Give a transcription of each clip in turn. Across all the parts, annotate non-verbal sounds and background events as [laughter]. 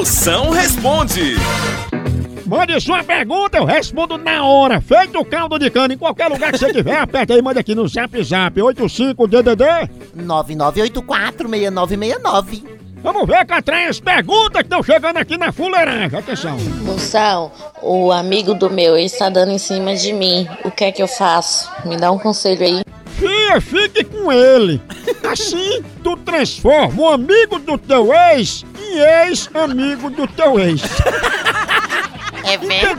Moção responde. Mande sua pergunta, eu respondo na hora. Feito o caldo de cana em qualquer lugar que você tiver, [laughs] aperta aí, manda aqui no Zap Zap 85DDD. 99846969. Vamos ver, Catrinha, as perguntas que estão chegando aqui na fuleiragem. Atenção. Moção, o amigo do meu, está dando em cima de mim. O que é que eu faço? Me dá um conselho aí. Fia, fique com ele. [laughs] Assim, tu transforma o amigo do teu ex em ex-amigo do teu ex. É Entendeu?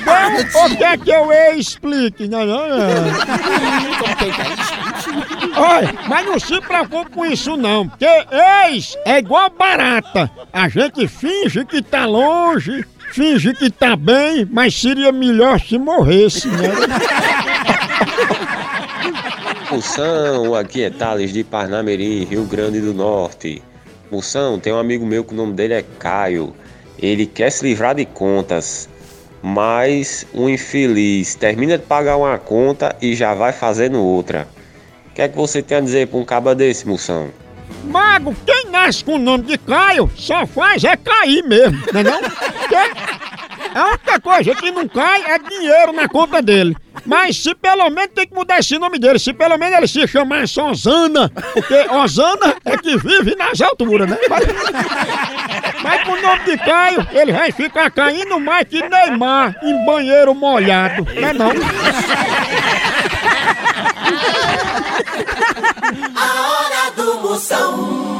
Ou quer que eu explique? Não, não, não. Olha, mas não se preocupe com isso não, porque ex é igual barata. A gente finge que tá longe, finge que tá bem, mas seria melhor se morresse, né? Moção, aqui é Thales de Parnamirim, Rio Grande do Norte. Moção, tem um amigo meu que o nome dele é Caio. Ele quer se livrar de contas, mas um infeliz termina de pagar uma conta e já vai fazendo outra. O que é que você tem a dizer pra um caba desse, Moção? Mago, quem nasce com o nome de Caio só faz é cair mesmo, não é não? A única coisa que não cai é dinheiro na conta dele. Mas se pelo menos tem que mudar esse nome dele, se pelo menos ele se chamasse Osana, porque Osana é que vive nas alturas, né? Mas, mas com o nome de Caio, ele vai ficar caindo mais que Neymar em banheiro molhado, não é não? A hora do Moção.